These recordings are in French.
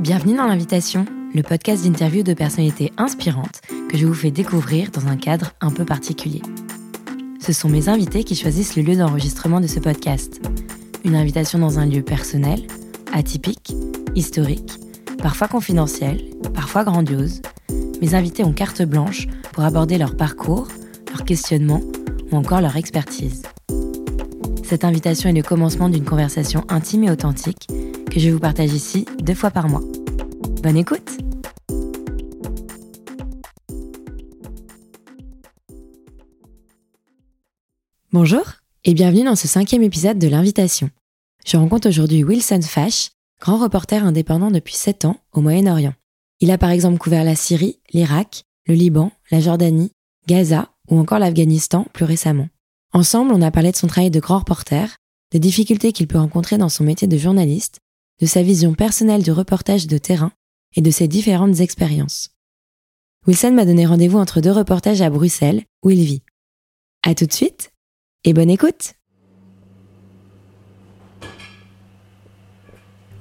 Bienvenue dans l'invitation, le podcast d'interview de personnalités inspirantes que je vous fais découvrir dans un cadre un peu particulier. Ce sont mes invités qui choisissent le lieu d'enregistrement de ce podcast. Une invitation dans un lieu personnel, atypique, historique, parfois confidentiel, parfois grandiose. Mes invités ont carte blanche pour aborder leur parcours, leur questionnement ou encore leur expertise. Cette invitation est le commencement d'une conversation intime et authentique que je vous partage ici deux fois par mois. Bonne écoute Bonjour et bienvenue dans ce cinquième épisode de l'invitation. Je rencontre aujourd'hui Wilson Fash, grand reporter indépendant depuis 7 ans au Moyen-Orient. Il a par exemple couvert la Syrie, l'Irak, le Liban, la Jordanie, Gaza ou encore l'Afghanistan plus récemment. Ensemble, on a parlé de son travail de grand reporter, des difficultés qu'il peut rencontrer dans son métier de journaliste de sa vision personnelle du reportage de terrain et de ses différentes expériences. Wilson m'a donné rendez-vous entre deux reportages à Bruxelles, où il vit. À tout de suite et bonne écoute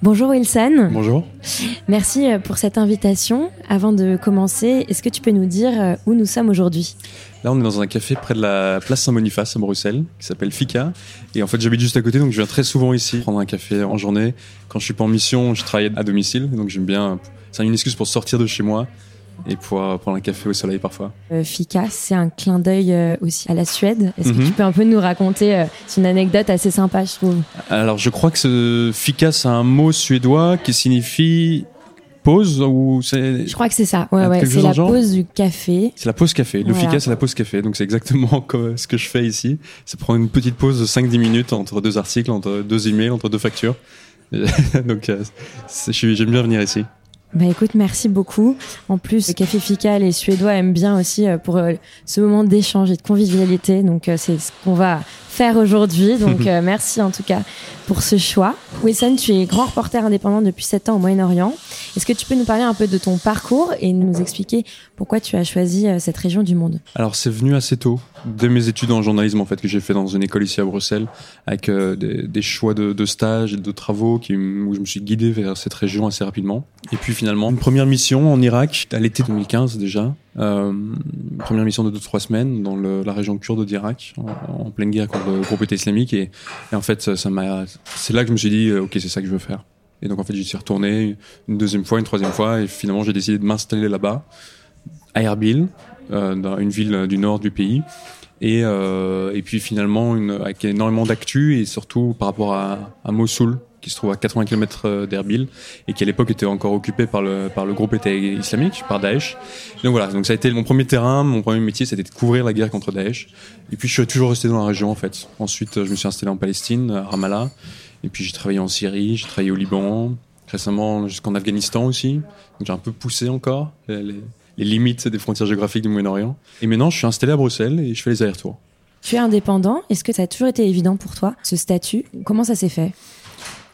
Bonjour Wilson. Bonjour. Merci euh, pour cette invitation. Avant de commencer, est-ce que tu peux nous dire euh, où nous sommes aujourd'hui? Là, on est dans un café près de la place Saint-Boniface à Bruxelles, qui s'appelle Fika. Et en fait, j'habite juste à côté, donc je viens très souvent ici prendre un café en journée. Quand je suis pas en mission, je travaille à domicile, donc j'aime bien. C'est une excuse pour sortir de chez moi et pouvoir prendre un café au soleil parfois. Euh, Fika, c'est un clin d'œil euh, aussi à la Suède. Est-ce que Mhm. tu peux un peu nous raconter euh, C'est une anecdote assez sympa, je trouve. Alors, je crois que ce Fika, c'est un mot suédois qui signifie pause ou c'est. Je crois que c'est ça. Ouais, Ah, ouais. C'est la pause du café. C'est la pause café. Le Voilà. Fika, c'est la pause café. Donc, c'est exactement comme ce que je fais ici. C'est prendre une petite pause de 5-10 minutes entre deux articles, entre deux emails, entre deux factures. Donc, j'aime bien venir ici. Bah écoute, merci beaucoup. En plus, le café Fika, les Suédois aiment bien aussi euh, pour euh, ce moment d'échange et de convivialité. Donc euh, c'est ce qu'on va faire aujourd'hui. Donc euh, merci en tout cas pour ce choix. Wilson, tu es grand reporter indépendant depuis 7 ans au Moyen-Orient. Est-ce que tu peux nous parler un peu de ton parcours et nous expliquer pourquoi tu as choisi euh, cette région du monde? Alors c'est venu assez tôt, dès mes études en journalisme en fait que j'ai fait dans une école ici à Bruxelles, avec euh, des, des choix de, de stages et de travaux qui, où je me suis guidé vers cette région assez rapidement. Et puis finalement une première mission en Irak à l'été 2015 déjà, première mission de 2-3 semaines dans le- la région kurde d'Irak, en, en pleine guerre contre le groupe État islamique et, et en fait ça ça m'a, c'est là que je me suis dit euh, ok c'est ça que je veux faire. Et donc en fait j'y suis retourné une deuxième fois, une troisième fois et finalement j'ai décidé de m'installer là-bas à Erbil, euh, dans une ville du nord du pays. Et, euh, et puis finalement, une, avec énormément d'actu et surtout par rapport à, à Mossoul, qui se trouve à 80 km d'Erbil et qui à l'époque était encore occupé par le, par le groupe État islamique, par Daesh. Donc voilà, donc ça a été mon premier terrain, mon premier métier, c'était de couvrir la guerre contre Daesh. Et puis je suis toujours resté dans la région en fait. Ensuite, je me suis installé en Palestine, à Ramallah. Et puis j'ai travaillé en Syrie, j'ai travaillé au Liban, récemment jusqu'en Afghanistan aussi. Donc j'ai un peu poussé encore les limites des frontières géographiques du Moyen-Orient. Et maintenant, je suis installé à Bruxelles et je fais les allers-retours. Tu es indépendant. Est-ce que ça a toujours été évident pour toi, ce statut? Comment ça s'est fait?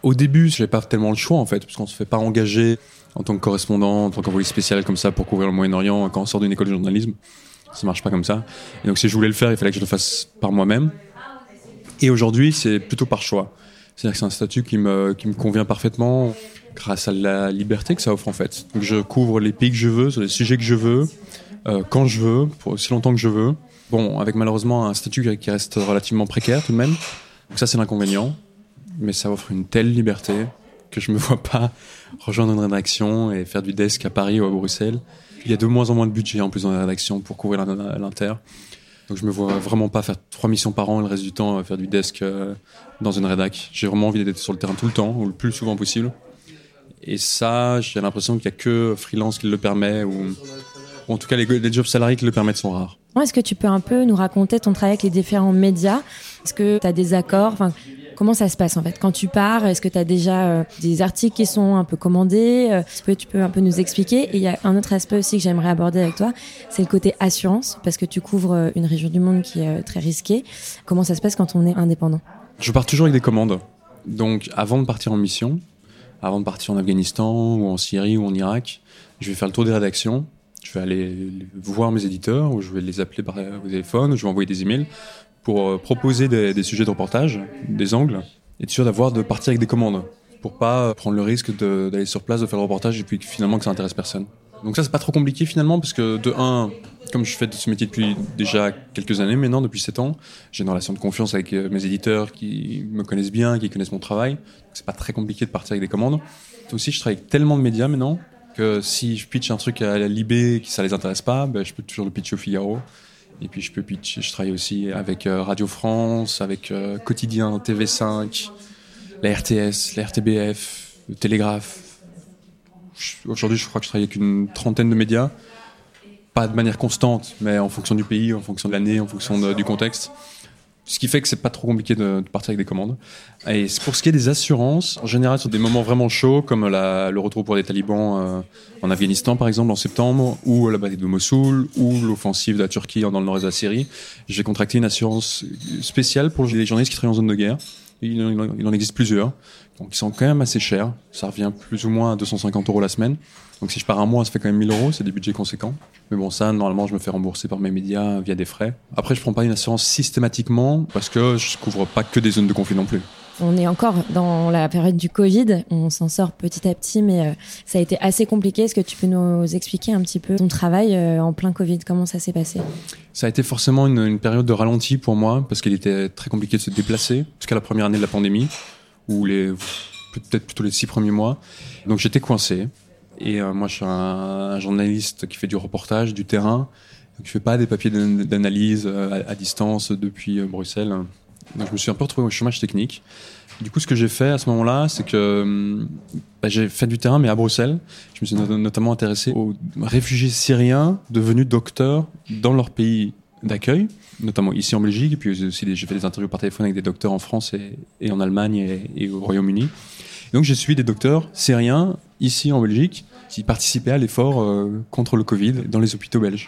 Au début, j'avais pas tellement le choix en fait, parce qu'on se fait pas engager en tant que correspondant, en tant qu'envoyé spécial comme ça pour couvrir le Moyen-Orient quand on sort d'une école de journalisme. Ça marche pas comme ça. Et donc si je voulais le faire, il fallait que je le fasse par moi-même. Et aujourd'hui, c'est plutôt par choix. C'est-à-dire que c'est un statut qui me, qui me convient parfaitement grâce à la liberté que ça offre en fait. Donc je couvre les pays que je veux, sur les sujets que je veux, euh, quand je veux, pour aussi longtemps que je veux. Bon, avec malheureusement un statut qui reste relativement précaire tout de même. Donc ça c'est l'inconvénient. Mais ça offre une telle liberté que je me vois pas rejoindre une rédaction et faire du desk à Paris ou à Bruxelles. Il y a de moins en moins de budget en plus dans la rédaction pour couvrir l'in- l'inter. Donc je me vois vraiment pas faire trois missions par an et le reste du temps euh, faire du desk euh, dans une rédac. J'ai vraiment envie d'être sur le terrain tout le temps ou le plus souvent possible. Et ça, j'ai l'impression qu'il y a que freelance qui le permet ou, en tout cas les, les jobs salariés qui le permettent sont rares. Est-ce que tu peux un peu nous raconter ton travail avec les différents médias? Est-ce que tu as des accords? Comment ça se passe en fait? Quand tu pars, est-ce que tu as déjà euh, des articles qui sont un peu commandés? Euh, Est-ce que tu peux un peu nous expliquer? Et il y a un autre aspect aussi que j'aimerais aborder avec toi, c'est le côté assurance, parce que tu couvres euh, une région du monde qui est euh, très risquée. Comment ça se passe quand on est indépendant? Je pars toujours avec des commandes. Donc avant de partir en mission, avant de partir en Afghanistan ou en Syrie ou en Irak, je vais faire le tour des rédactions. Je vais aller voir mes éditeurs ou je vais les appeler par au téléphone, ou je vais envoyer des emails pour euh, proposer des, sujets de reportage, des angles, et être sûr d'avoir de partir avec des commandes pour pas prendre le risque d'aller sur place, de faire le reportage et puis finalement que ça intéresse personne. Donc ça, c'est pas trop compliqué finalement, parce que de un, comme je fais ce métier depuis déjà quelques années maintenant, depuis 7 ans, j'ai une relation de confiance avec euh, mes éditeurs qui me connaissent bien, qui connaissent mon travail. C'est pas très compliqué de partir avec des commandes. Aussi, je travaille avec tellement de médias maintenant que si je pitch un truc à la Libé qui ça les intéresse pas, ben, je peux toujours le pitcher au Figaro. Et puis je peux pitch, je travaille aussi avec euh, Radio France, avec euh, Quotidien, TV5, la RTS, la RTBF, le Télégraphe, Aujourd'hui, je crois que je travaille avec une trentaine de médias, pas de manière constante, mais en fonction du pays, en fonction de l'année, en fonction du contexte. Ce qui fait que c'est pas trop compliqué de, partir avec des commandes. Et pour ce qui est des assurances, en général sur des moments vraiment chauds, comme le retour pour les talibans euh, en Afghanistan par exemple en septembre, ou la bataille de Mossoul, ou l'offensive de la Turquie dans le nord-est de la Syrie, j'ai contracté une assurance spéciale pour les journalistes qui travaillent en zone de guerre. Il en, existe plusieurs, donc ils sont quand même assez chers. Ça revient plus ou moins à 250 euros la semaine. Donc si je pars un mois, ça fait quand même 1000 euros, c'est des budgets conséquents. Mais bon, ça, normalement, je me fais rembourser par mes médias via des frais. Après, je prends pas une assurance systématiquement parce que je couvre pas que des zones de conflit non plus. On est encore dans la période du Covid, on s'en sort petit à petit, mais euh, ça a été assez compliqué. Est-ce que tu peux nous expliquer un petit peu ton travail euh, en plein Covid? Comment ça s'est passé? Ça a été forcément une, période de ralenti pour moi, parce qu'il était très compliqué de se déplacer, jusqu'à la première année de la pandémie, ou les peut-être plutôt les six premiers mois. Donc j'étais coincé. Et euh, moi, je suis un, journaliste qui fait du reportage, du terrain. Donc je fais pas des papiers d'analyse à, à, distance depuis Bruxelles. Donc je me suis un peu retrouvé au chômage technique. Du coup, ce que j'ai fait à ce moment-là, c'est que bah, j'ai fait du terrain, mais à Bruxelles. Je me suis notamment intéressé aux réfugiés syriens devenus docteurs dans leur pays d'accueil, notamment ici en Belgique. Et puis aussi, j'ai fait des interviews par téléphone avec des docteurs en France et, en Allemagne et, au Royaume-Uni. Donc j'ai suivi des docteurs syriens ici en Belgique qui participaient à l'effort euh, contre le Covid dans les hôpitaux belges.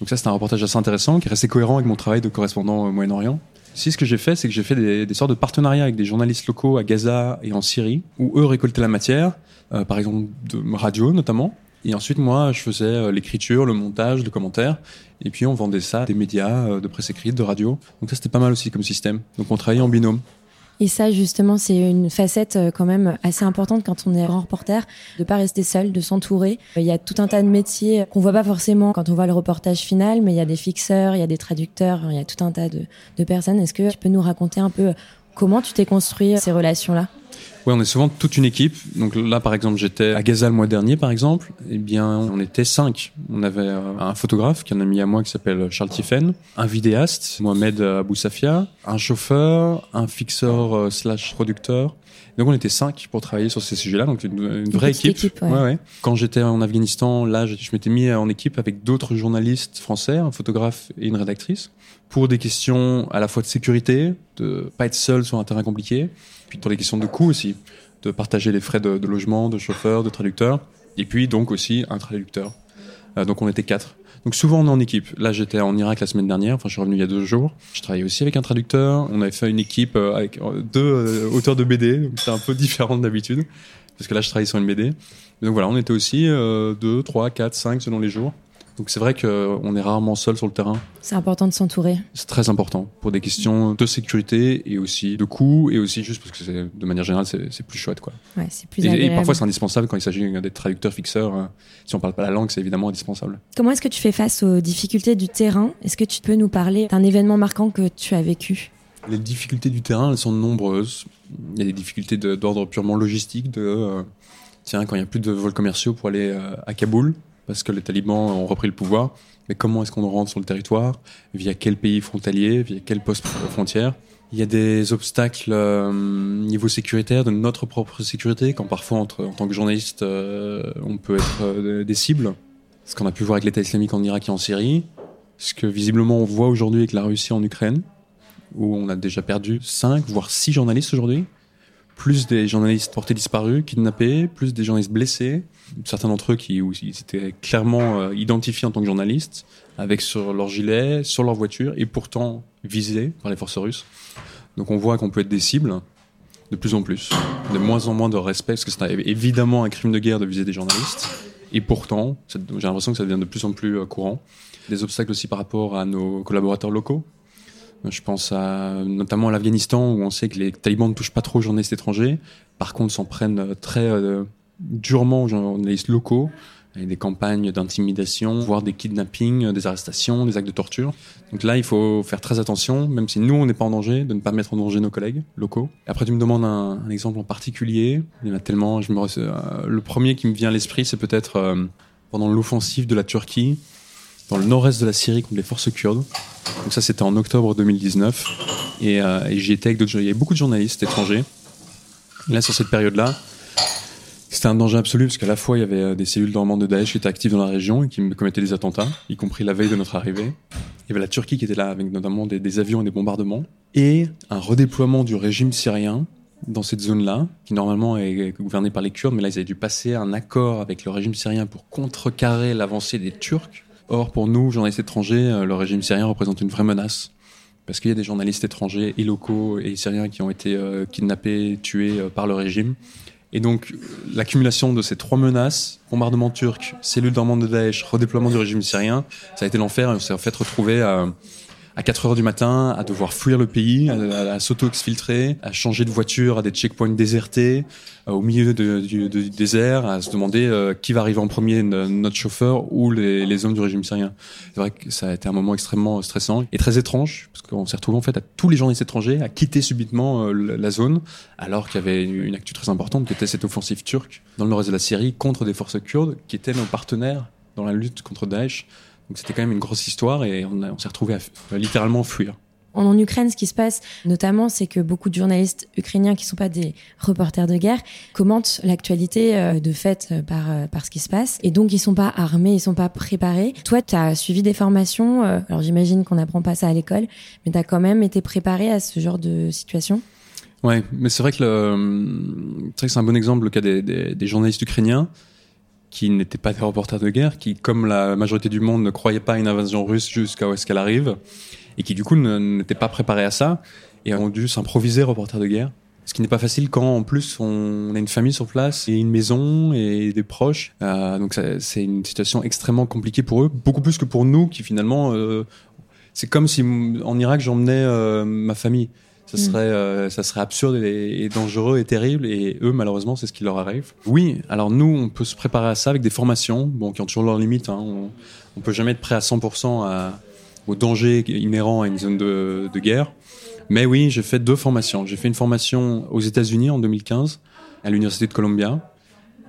Donc ça, c'est un reportage assez intéressant qui est resté cohérent avec mon travail de correspondant au Moyen-Orient. Si ce que j'ai fait, c'est que j'ai fait des, sortes de partenariats avec des journalistes locaux à Gaza et en Syrie, où eux récoltaient la matière, euh, par exemple de radio notamment. Et ensuite, moi, je faisais euh, l'écriture, le montage, le commentaire. Et puis, on vendait ça à des médias euh, de presse écrite, de radio. Donc ça, c'était pas mal aussi comme système. Donc on travaillait en binôme. Et ça, justement, c'est une facette euh, quand même assez importante quand on est grand reporter, de pas rester seul, de s'entourer. Il y a tout un tas de métiers qu'on voit pas forcément quand on voit le reportage final, mais il y a des fixeurs, il y a des traducteurs, il y a tout un tas de, de personnes. Est-ce que tu peux nous raconter un peu comment tu t'es construit ces relations-là? Oui, on est souvent toute une équipe. Donc là, par exemple, j'étais à Gaza le mois dernier, par exemple. Eh bien, on était cinq. On avait euh, un photographe qui est un ami à moi qui s'appelle Charles Tiffen, un vidéaste, Mohamed Abou Safia, un chauffeur, un fixeur euh, slash producteur. Donc on était cinq pour travailler sur ces sujets-là, donc une, vraie équipe. ouais. Ouais, Quand j'étais en Afghanistan, là, je, je m'étais mis en équipe avec d'autres journalistes français, un photographe et une rédactrice, pour des questions à la fois de sécurité, de pas être seul sur un terrain compliqué, puis pour les questions de coût aussi, de partager les frais de, logement, de chauffeur, de traducteur, et puis donc aussi un traducteur. Euh, donc on était quatre. Donc souvent on est en équipe. Là j'étais en Irak la semaine dernière, enfin je suis revenu il y a deux jours. Je travaillais aussi avec un traducteur. On avait fait une équipe euh, avec euh, deux auteurs de BD, c'est un peu différent d'habitude, parce que là je travaille sur une BD. Donc voilà, on était aussi deux, trois, quatre, cinq selon les jours. Donc c'est vrai qu'on est rarement seul sur le terrain. C'est important de s'entourer. C'est très important pour des questions de sécurité et aussi de coût et aussi juste parce que de manière générale c'est plus chouette quoi. Ouais, c'est plus et, et, parfois c'est indispensable quand il s'agit d'être traducteur fixeur. Hein. Si on parle pas la langue, c'est évidemment indispensable. Comment est-ce que tu fais face aux difficultés du terrain? Est-ce que tu peux nous parler d'un événement marquant que tu as vécu? Les difficultés du terrain, elles sont nombreuses. Il y a des difficultés d'ordre purement logistique de euh, tiens quand il y a plus de vols commerciaux pour aller euh, à Kaboul parce que les talibans ont repris le pouvoir. Mais comment est-ce qu'on rentre sur le territoire? Via quel pays frontalier? Via quel poste frontière? Il y a des obstacles euh, niveau sécuritaire, de notre propre sécurité, quand parfois, en tant que journaliste, euh, on peut être euh, des cibles. Ce qu'on a pu voir avec l'État islamique en Irak et en Syrie. Ce que visiblement on voit aujourd'hui avec la Russie en Ukraine, où on a déjà perdu 5, voire 6 journalistes aujourd'hui plus des journalistes portés disparus, kidnappés, plus des journalistes blessés, certains d'entre eux qui étaient clairement euh, identifiés en tant que journalistes, avec sur leur gilet, sur leur voiture, et pourtant visés par les forces russes. Donc on voit qu'on peut être des cibles de plus en plus, de moins en moins de respect, parce que c'est évidemment un crime de guerre de viser des journalistes, et pourtant, j'ai l'impression que ça devient de plus en plus euh, courant. Des obstacles aussi par rapport à nos collaborateurs locaux, Je pense à, notamment à l'Afghanistan où on sait que les talibans ne touchent pas trop aux journalistes étrangers. Par contre, s'en prennent très durement aux journalistes locaux des campagnes d'intimidation, voire des kidnappings, des arrestations, des actes de torture. Donc là, il faut faire très attention, même si nous, on n'est pas en danger, de ne pas mettre en danger nos collègues locaux. Après, tu me demandes un, exemple en particulier. Il y en a tellement. Euh, le premier qui me vient à l'esprit, c'est peut-être euh, pendant l'offensive de la Turquie dans le nord-est de la Syrie contre les forces kurdes. Donc ça, c'était en octobre 2019. Et, euh, et j'y étais avec d'autres... Il y avait beaucoup de journalistes étrangers. Là, sur cette période-là, c'était un danger absolu parce qu'à la fois il y avait euh, des cellules dormantes de Daesh qui étaient actives dans la région et qui commettaient des attentats, y compris la veille de notre arrivée. Il y avait la Turquie qui était là avec notamment des, avions et des bombardements et un redéploiement du régime syrien dans cette zone-là, qui normalement est gouvernée par les Kurdes, mais là ils avaient dû passer un accord avec le régime syrien pour contrecarrer l'avancée des Turcs. Or pour nous, journalistes étrangers, euh, le régime syrien représente une vraie menace parce qu'il y a des journalistes étrangers et locaux et syriens qui ont été euh, kidnappés, tués par le régime. Et donc, l'accumulation de ces trois menaces, bombardement turc, cellule dormante de Daesh, redéploiement du régime syrien, ça a été l'enfer et on s'est en fait retrouvé à, à 4 heures du matin, à devoir fuir le pays, à, s'auto-exfiltrer, à changer de voiture à des checkpoints désertés, euh, au milieu du, désert, à se demander euh, qui va arriver en premier, notre chauffeur ou les, hommes du régime syrien. C'est vrai que ça a été un moment extrêmement stressant et très étrange, parce qu'on s'est retrouvé en fait à tous les journalistes étrangers à quitter subitement euh, la zone, alors qu'il y avait une actu très importante qui était cette offensive turque dans le nord-est de la Syrie contre des forces kurdes qui étaient nos partenaires dans la lutte contre Daesh. Donc c'était quand même une grosse histoire et on, s'est retrouvé à, littéralement fuir. En Ukraine, ce qui se passe, notamment, c'est que beaucoup de journalistes ukrainiens qui ne sont pas des reporters de guerre commentent l'actualité euh, de fait euh, par, euh, par ce qui se passe. Et donc, ils sont pas armés, ils sont pas préparés. Toi, tu as suivi des formations. alors, j'imagine qu'on n'apprend pas ça à l'école, mais tu as quand même été préparé à ce genre de situation? Ouais, mais c'est vrai que c'est un bon exemple le cas des, des journalistes ukrainiens qui n'étaient pas des reporters de guerre, qui, comme la majorité du monde, ne croyaient pas à une invasion russe jusqu'à ce qu'elle arrive, et qui du coup n'étaient pas préparés à ça, et ont dû s'improviser reporters de guerre. Ce qui n'est pas facile quand en plus on a une famille sur place et une maison et des proches. Euh, donc c'est une situation extrêmement compliquée pour eux, beaucoup plus que pour nous qui finalement... Euh, c'est comme si en Irak j'emmenais euh, ma famille. Ça mm. serait, euh, ça serait absurde et, dangereux et terrible. Et eux, malheureusement, c'est ce qui leur arrive. Oui, alors nous, on peut se préparer à ça avec des formations, bon, qui ont toujours leurs limites. Hein. On, on peut jamais être prêt à 100% à, au danger inhérent à une zone de, de guerre. Mais oui, j'ai fait deux formations. J'ai fait une formation aux États-Unis en 2015 à l'université de Columbia.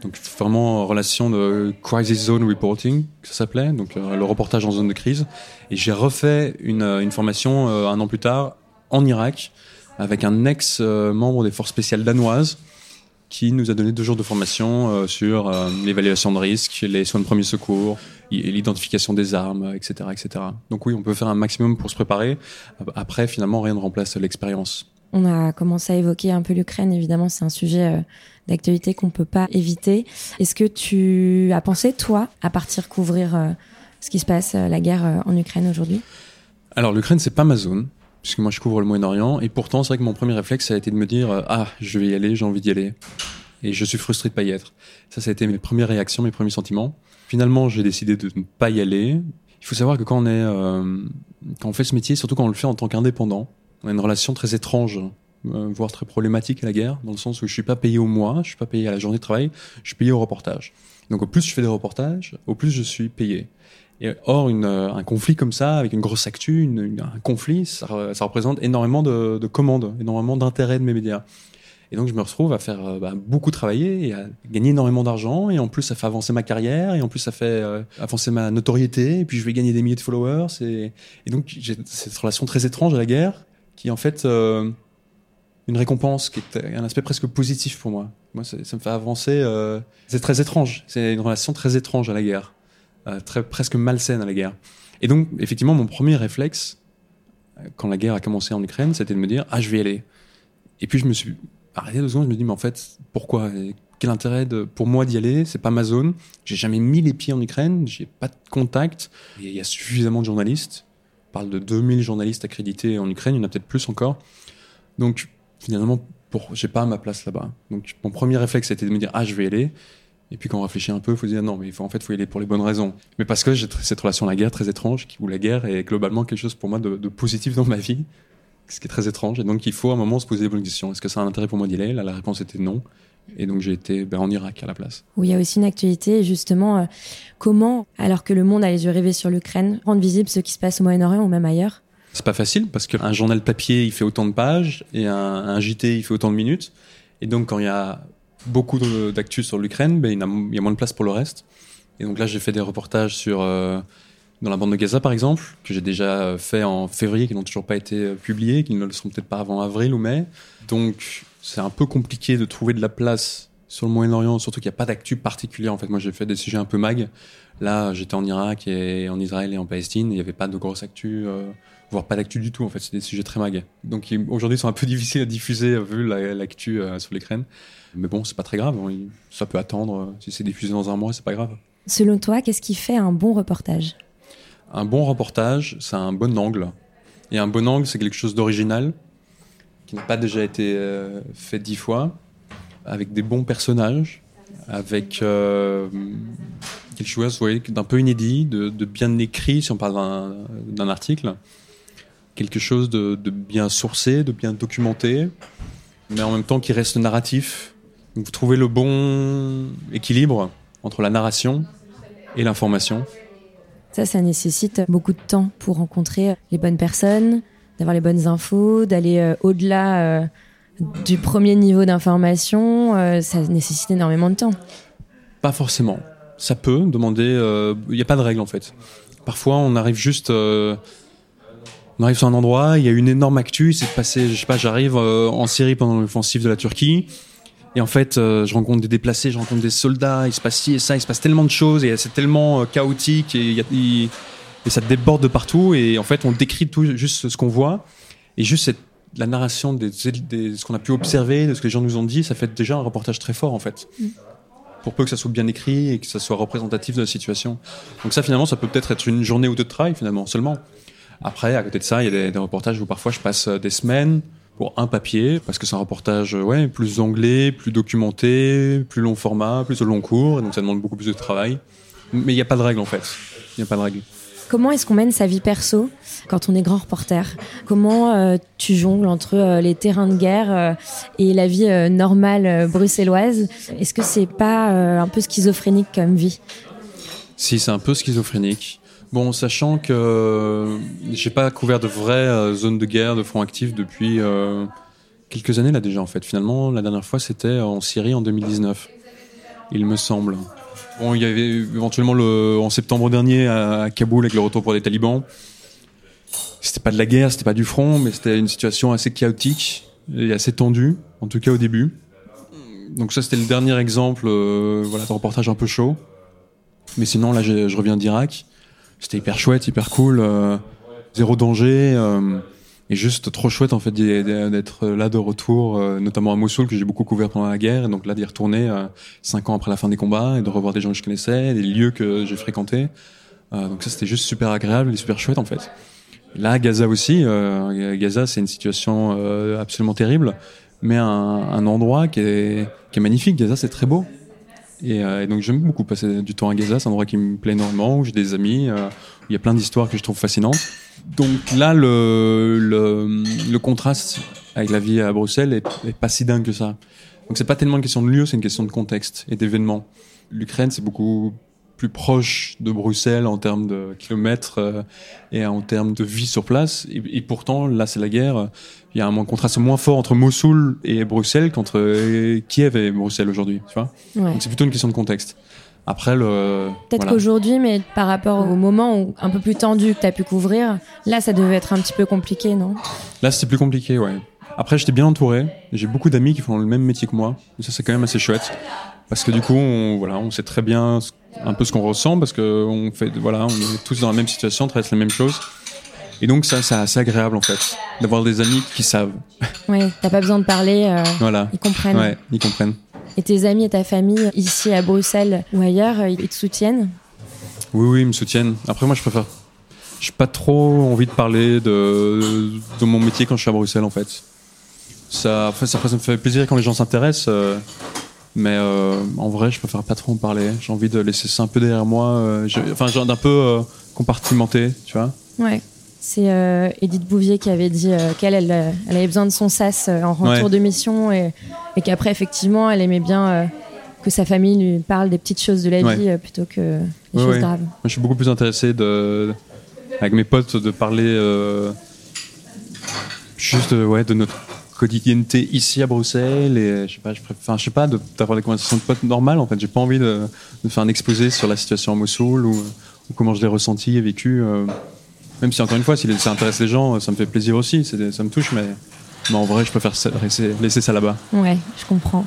Donc vraiment en relation de crisis zone reporting, ça s'appelait, donc euh, le reportage en zone de crise. Et j'ai refait une, une formation euh, un an plus tard en Irak avec un ex-membre des forces spéciales danoises qui nous a donné deux jours de formation euh, sur euh, l'évaluation de risque, les soins de premier secours, l'identification des armes, etc., etc. Donc oui, on peut faire un maximum pour se préparer. Après, finalement, rien ne remplace l'expérience. On a commencé à évoquer un peu l'Ukraine. Évidemment, c'est un sujet euh, d'actualité qu'on peut pas éviter. Est-ce que tu as pensé, toi, à partir couvrir ce qui se passe, la guerre en Ukraine aujourd'hui? Alors, l'Ukraine, c'est pas ma zone puisque moi je couvre le Moyen-Orient, et pourtant c'est vrai que mon premier réflexe ça a été de me dire euh, ah je vais y aller, j'ai envie d'y aller, et je suis frustré de pas y être. Ça, ça a été mes premières réactions, mes premiers sentiments. Finalement, j'ai décidé de ne pas y aller. Il faut savoir que quand on est, euh, quand on fait ce métier, surtout quand on le fait en tant qu'indépendant, on a une relation très étrange, euh, voire très problématique à la guerre, dans le sens où je suis pas payé au mois, je suis pas payé à la journée de travail, je suis payé au reportage. Donc au plus je fais des reportages, au plus je suis payé. Et or, une, euh, un conflit comme ça, avec une grosse actu, une, un conflit, ça, ça, représente énormément de, de commandes, énormément d'intérêt de mes médias. Et donc, je me retrouve à faire euh, bah, beaucoup travailler et à gagner énormément d'argent. Et en plus, ça fait avancer ma carrière. Et en plus, ça fait euh, avancer ma notoriété. Et puis, je vais gagner des milliers de followers. Et, et donc, j'ai cette relation très étrange à la guerre qui est en fait euh, une récompense, qui est un aspect presque positif pour moi. Moi, ça, ça me fait avancer. c'est très étrange. C'est une relation très étrange à la guerre. Euh, très, presque malsaine à la guerre. Et donc, effectivement, mon premier réflexe, euh, quand la guerre a commencé en Ukraine, c'était de me dire, ah, je vais y aller. Et puis, je me suis arrêté deux secondes, je me dis, mais en fait, pourquoi? Quel intérêt pour moi d'y aller? C'est pas ma zone. J'ai jamais mis les pieds en Ukraine, j'ai pas de contact. il y a suffisamment de journalistes. On parle de 2000 journalistes accrédités en Ukraine, il y en a peut-être plus encore. Donc, finalement, pour, j'ai pas ma place là-bas. Donc, mon premier réflexe, c'était de me dire, ah, je vais y aller. Et puis quand on réfléchit un peu, il faut se dire non, mais faut, en fait, il faut y aller pour les bonnes raisons. Mais parce que j'ai cette relation à la guerre très étrange, où la guerre est globalement quelque chose pour moi de, de positif dans ma vie, ce qui est très étrange. Et donc il faut à un moment se poser les bonnes questions. Est-ce que ça a un intérêt pour moi d'y aller? Là, la réponse était non. Et donc j'ai été ben, en Irak à la place. Où il y a aussi une actualité, justement, euh, comment, alors que le monde a les yeux rivés sur l'Ukraine, rendre visible ce qui se passe au Moyen-Orient ou même ailleurs? C'est pas facile parce qu'un journal papier il fait autant de pages et un, un JT il fait autant de minutes. Et donc quand il y a beaucoup d'actu sur l'Ukraine, ben, il, y a moins de place pour le reste. Et donc là, j'ai fait des reportages sur euh, dans la bande de Gaza, par exemple, que j'ai déjà fait en février, qui n'ont toujours pas été euh, publiés, qui ne le seront peut-être pas avant avril ou mai. Donc c'est un peu compliqué de trouver de la place sur le Moyen-Orient, surtout qu'il n'y a pas d'actu particulière. En fait, moi, j'ai fait des sujets un peu mag. Là, j'étais en Irak et en Israël et en Palestine. Il n'y avait pas de grosse actu. Euh, voire pas d'actu du tout. En fait, c'est des sujets très mag. Donc aujourd'hui, ils sont un peu difficiles à diffuser vu l'actu sur l'écran. Mais bon, c'est pas très grave. Hein. Ça peut attendre. Si c'est diffusé dans un mois, c'est pas grave. Selon toi, qu'est-ce qui fait un bon reportage? Un bon reportage, c'est un bon angle. Et un bon angle, c'est quelque chose d'original, qui n'a pas déjà été euh, fait dix fois, avec des bons personnages, avec euh, quelque chose d'un peu inédit, de, bien écrit, si on parle d'un article, quelque chose de, de, bien sourcé, de bien documenté, mais en même temps qui reste narratif, vous trouvez le bon équilibre entre la narration et l'information. Ça, ça nécessite beaucoup de temps pour rencontrer les bonnes personnes, d'avoir les bonnes infos, d'aller euh, au-delà euh, du premier niveau d'information. Euh, ça nécessite énormément de temps. Pas forcément. Ça peut demander. Il n'y a pas de règle en fait. Parfois, on arrive juste on arrive sur un endroit, il y a une énorme actu, c'est passé, je sais pas, j'arrive en Syrie pendant l'offensive de la Turquie, et en fait, euh, je rencontre des déplacés, je rencontre des soldats, il se passe ci et ça, il se passe tellement de choses et c'est tellement euh, chaotique et, y et, ça déborde de partout. Et en fait, on décrit tout juste ce qu'on voit et juste cette, la narration des ce qu'on a pu observer, de ce que les gens nous ont dit, ça fait déjà un reportage très fort en fait. Mm. Pour peu que ça soit bien écrit et que ça soit représentatif de la situation. Donc ça, finalement, ça peut peut-être être une journée ou deux de travail finalement seulement. Après, à côté de ça, il y a des, des reportages où parfois je passe euh, des semaines pour un papier, parce que c'est un reportage ouais, plus anglais, plus documenté, plus long format, plus au long cours, donc ça demande beaucoup plus de travail. Mais il n'y a pas de règle en fait. Il n'y a pas de règle. Comment est-ce qu'on mène sa vie perso quand on est grand reporter? Comment euh, tu jongles entre euh, les terrains de guerre euh, et la vie normale bruxelloise? Est-ce que c'est pas un peu schizophrénique comme vie? Si, c'est un peu schizophrénique. Bon, sachant que euh, j'ai pas couvert de vraies euh, zones de guerre, de front actif depuis euh, quelques années là déjà en fait. Finalement, la dernière fois c'était en Syrie en 2019, il me semble. Bon, il y avait éventuellement le en septembre dernier à Kaboul avec le retour pour les talibans. C'était pas de la guerre, c'était pas du front, mais c'était une situation assez chaotique et assez tendue, en tout cas au début. Donc ça c'était le dernier exemple, voilà, de reportage un peu chaud. Mais sinon là je reviens d'Irak c'était hyper chouette, hyper cool, euh, zéro danger. Euh, et juste trop chouette en fait d'être là de retour, euh, notamment à Mossoul que j'ai beaucoup couvert pendant la guerre, et donc là d'y retourner cinq ans après la fin des combats et de revoir des gens que je connaissais, des lieux que j'ai fréquentés. donc ça c'était juste super agréable et super chouette en fait. Là Gaza aussi, Gaza c'est une situation absolument terrible, mais un, un endroit qui est, qui est magnifique. Gaza c'est très beau. Euh, et, donc j'aime beaucoup passer du temps à Gaza, c'est un endroit qui me plaît énormément, où j'ai des amis, euh, où il y a plein d'histoires que je trouve fascinantes. Donc là, le, le, le, contraste avec la vie à Bruxelles est, pas si dingue que ça. Donc c'est pas tellement une question de lieu, c'est une question de contexte et d'événements. L'Ukraine, c'est beaucoup plus proche de Bruxelles en termes de kilomètres euh, et en termes de vie sur place. Et, pourtant, là, c'est la guerre. Il y a un contraste moins fort entre Mossoul et Bruxelles qu'entre euh, Kiev et Bruxelles aujourd'hui. Tu vois? Donc c'est plutôt une question de contexte. Après, le. Peut-être qu'aujourd'hui, mais par rapport au moment où, un peu plus tendu que tu as pu couvrir, là, ça devait être un petit peu compliqué, non? Là, c'était plus compliqué, ouais. Après, j'étais bien entouré. J'ai beaucoup d'amis qui font le même métier que moi. Et ça, c'est quand même assez chouette. Parce que du coup, on, voilà, on sait très bien un peu ce qu'on ressent parce que on fait, voilà, on est tous dans la même situation, on traverse les mêmes choses. Et donc ça, c'est assez agréable en fait, d'avoir des amis qui savent. Oui, t'as pas besoin de parler. Euh, voilà. Ils comprennent. Ouais, ils comprennent. Et tes amis et ta famille ici à Bruxelles ou ailleurs, euh, ils te soutiennent? Oui, oui, ils me soutiennent. Après, moi, je préfère. J'ai pas trop envie de parler de, de mon métier quand je suis à Bruxelles en fait. Ça, ça, ça me fait plaisir quand les gens s'intéressent. Euh, Mais euh, en vrai, je préfère pas trop en parler. J'ai envie de laisser ça un peu derrière moi. euh, enfin, genre d'un peu euh, compartimenté, tu vois. Ouais. C'est euh, Edith Bouvier qui avait dit euh, qu'elle elle, elle avait besoin de son sas euh, en retour Ouais. de mission et, et qu'après, effectivement, elle aimait bien que sa famille lui parle des petites choses de la Ouais. vie plutôt que des choses graves. Moi, je suis beaucoup plus intéressé de, avec mes potes de parler juste ouais, de notre quotidienneté ici à Bruxelles et je sais pas, je préfère, je sais pas, d'avoir des conversations de potes normales en fait. J'ai pas envie de, de faire un exposé sur la situation à Mossoul ou, ou comment je l'ai ressenti et vécu. euh, même si encore une fois, si ça intéresse les gens, ça me fait plaisir aussi, ça me touche, mais, mais en vrai, je préfère laisser, laisser ça là-bas. Ouais, je comprends.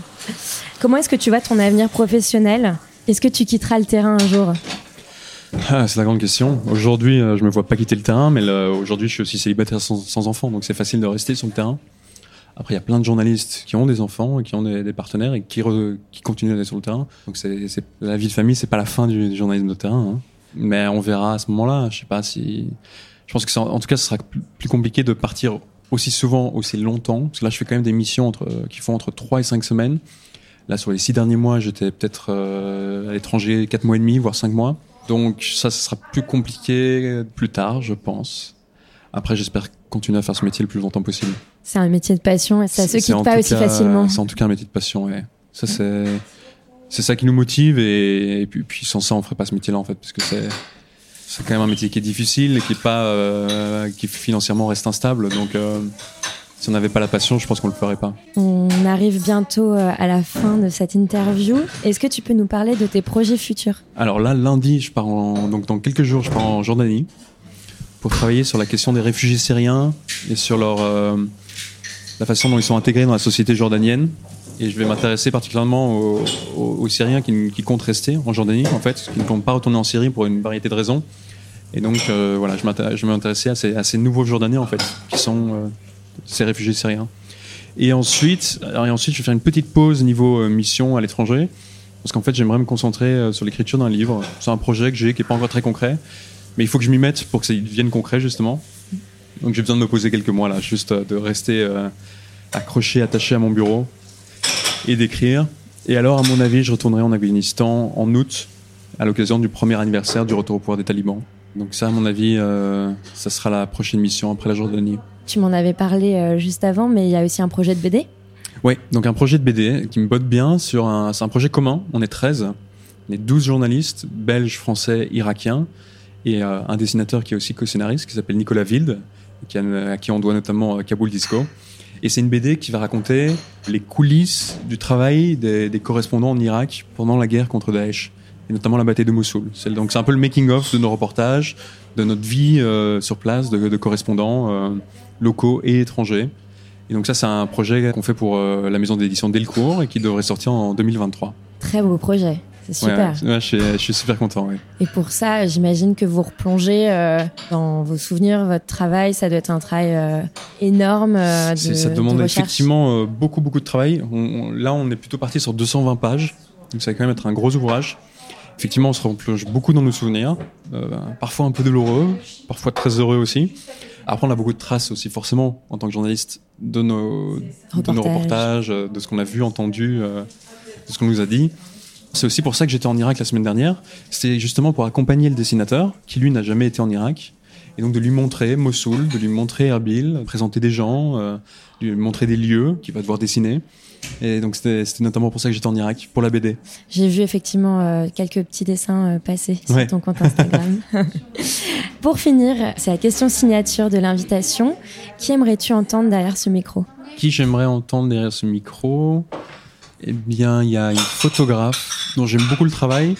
Comment est-ce que tu vois ton avenir professionnel? Est-ce que tu quitteras le terrain un jour? Ah, c'est la grande question. Aujourd'hui, euh, je me vois pas quitter le terrain, mais aujourd'hui, je suis aussi célibataire sans, sans enfant, donc c'est facile de rester sur le terrain. Après, il y a plein de journalistes qui ont des enfants, qui ont des, partenaires et qui, re- qui continuent d'aller sur le terrain. Donc, c'est, la vie de famille, c'est pas la fin du, journalisme de terrain. hein. Mais on verra à ce moment-là. Je sais pas si. Je pense que, en tout cas, ce sera plus, compliqué de partir aussi souvent, aussi longtemps, parce que là, je fais quand même des missions entre, qui font entre 3 et 5 semaines. Là, sur les six derniers mois, j'étais peut-être euh, à l'étranger 4 mois et demi, voire 5 mois. Donc ça, ce sera plus compliqué plus tard, je pense. Après, j'espère continuer à faire ce métier le plus longtemps possible. C'est un métier de passion et ça se quitte pas aussi cas- facilement. C'est en tout cas un métier de passion, ouais. Ça, c'est, c'est ça qui nous motive et, et puis, puis sans ça, on ferait pas ce métier-là, en fait, parce que c'est, c'est quand même un métier qui est difficile et qui est pas, euh, qui financièrement reste instable. Donc, euh, si on n'avait pas la passion, je pense qu'on le ferait pas. On arrive bientôt euh, à la fin de cette interview. Est-ce que tu peux nous parler de tes projets futurs? Alors là, lundi, je pars en, donc dans quelques jours, je pars en Jordanie pour travailler sur la question des réfugiés syriens et sur euh, la façon dont ils sont intégrés dans la société jordanienne. Et je vais m'intéresser particulièrement aux, Syriens qui, comptent rester en Jordanie, en fait, qui ne comptent pas retourner en Syrie pour une variété de raisons. Et donc, euh, voilà, je m'intér- je vais m'intéresser à ces, à ces nouveaux Jordaniens, en fait, qui sont euh, ces réfugiés syriens. Et ensuite, et ensuite, je vais faire une petite pause niveau mission à l'étranger, parce qu'en fait, j'aimerais me concentrer sur l'écriture d'un livre. C'est un projet que j'ai qui n'est pas encore très concret, mais il faut que je m'y mette pour que ça devienne concret, justement. Donc j'ai besoin de me poser quelques mois là, juste euh, de rester euh, accroché, attaché à mon bureau et d'écrire. Et alors, à mon avis, je retournerai en Afghanistan en août, à l'occasion du premier anniversaire du retour au pouvoir des talibans. Donc ça, à mon avis, euh, ça sera la prochaine mission après la Jordanie. Tu m'en avais parlé euh, juste avant, mais il y a aussi un projet de BD. Oui, donc un projet de BD qui me botte bien sur un, c'est un projet commun. On est 13, on est 12 journalistes, belges, français, irakiens, et euh, un dessinateur qui est aussi co-scénariste, qui s'appelle Nicolas Wilde, qui a- à qui on doit notamment euh, Kaboul Disco. Et c'est une BD qui va raconter les coulisses du travail des, correspondants en Irak pendant la guerre contre Daesh, et notamment la bataille de Mossoul. Donc c'est un peu le making-of de nos reportages, de notre vie euh, sur place, de, correspondants locaux et étrangers. Et donc ça, c'est un projet qu'on fait pour la maison d'édition Delcourt et qui devrait sortir en 2023. Très beau projet. C'est super. ouais, ouais, je, suis, je suis super content. ouais. Et pour ça, j'imagine que vous replongez euh, dans vos souvenirs, votre travail. Ça doit être un travail euh, énorme euh, de, ça de demande recherche. effectivement beaucoup, beaucoup de travail. On- on- là, on est plutôt parti sur 220 pages, donc ça va quand même être un gros ouvrage. Effectivement, on se replonge beaucoup dans nos souvenirs, parfois un peu douloureux, parfois très heureux aussi. Après, on a beaucoup de traces aussi, forcément, en tant que journaliste, de nos, de nos Reportages. de ce qu'on a vu, entendu, de ce qu'on nous a dit. C'est aussi pour ça que j'étais en Irak la semaine dernière. C'est justement pour accompagner le dessinateur, qui lui n'a jamais été en Irak. Et donc de lui montrer Mossoul, de lui montrer Erbil, présenter des gens, euh, de lui montrer des lieux qu'il va devoir dessiner. Et donc c'était notamment pour ça que j'étais en Irak, pour la BD. J'ai vu effectivement euh, quelques petits dessins euh, passer sur Ouais. ton compte Instagram. Pour finir, c'est la question signature de l'invitation. Qui aimerais-tu entendre derrière ce micro? Qui j'aimerais entendre derrière ce micro? Eh bien, il y a une photographe dont j'aime beaucoup le travail,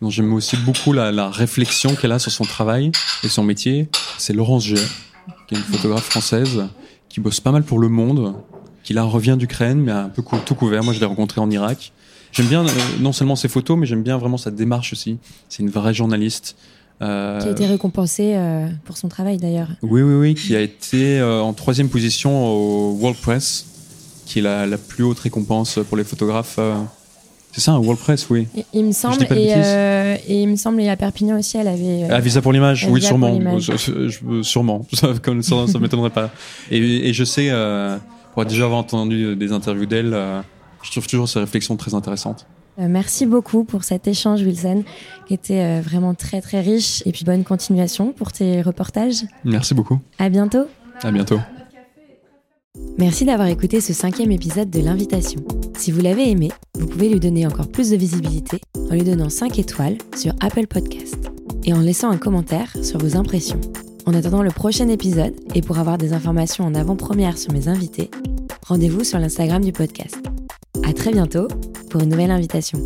dont j'aime aussi beaucoup la, la réflexion qu'elle a sur son travail et son métier. C'est Laurence G, qui est une photographe française qui bosse pas mal pour Le Monde, qui là revient d'Ukraine, mais a un peu cou- tout couvert. Moi, je l'ai rencontrée en Irak. J'aime bien euh, non seulement ses photos, mais j'aime bien vraiment sa démarche aussi. C'est une vraie journaliste. Euh, Qui a été récompensé euh, pour son travail d'ailleurs. oui, oui, oui, qui a été en troisième position au World Press, qui est la, la plus haute récompense pour les photographes. euh. C'est ça, un World Press, oui. Il me semble, et, euh, et il me semble, et à Perpignan aussi, elle avait. euh, Ah, Visa pour l'image, oui, sûrement. Je- sûrement. Ça, comme ça, ça m'étonnerait pas. Et, et je sais, euh, pour déjà avoir entendu des interviews d'elle, euh, je trouve toujours ces réflexions très intéressantes. Merci beaucoup pour cet échange, Wilson, qui était vraiment très très riche. Et puis bonne continuation pour tes reportages. Merci beaucoup. À bientôt. À bientôt. Merci d'avoir écouté ce cinquième épisode de l'invitation. Si vous l'avez aimé, vous pouvez lui donner encore plus de visibilité en lui donnant 5 étoiles sur Apple Podcast et en laissant un commentaire sur vos impressions. En attendant le prochain épisode et pour avoir des informations en avant-première sur mes invités, rendez-vous sur l'Instagram du podcast. À très bientôt pour une nouvelle invitation.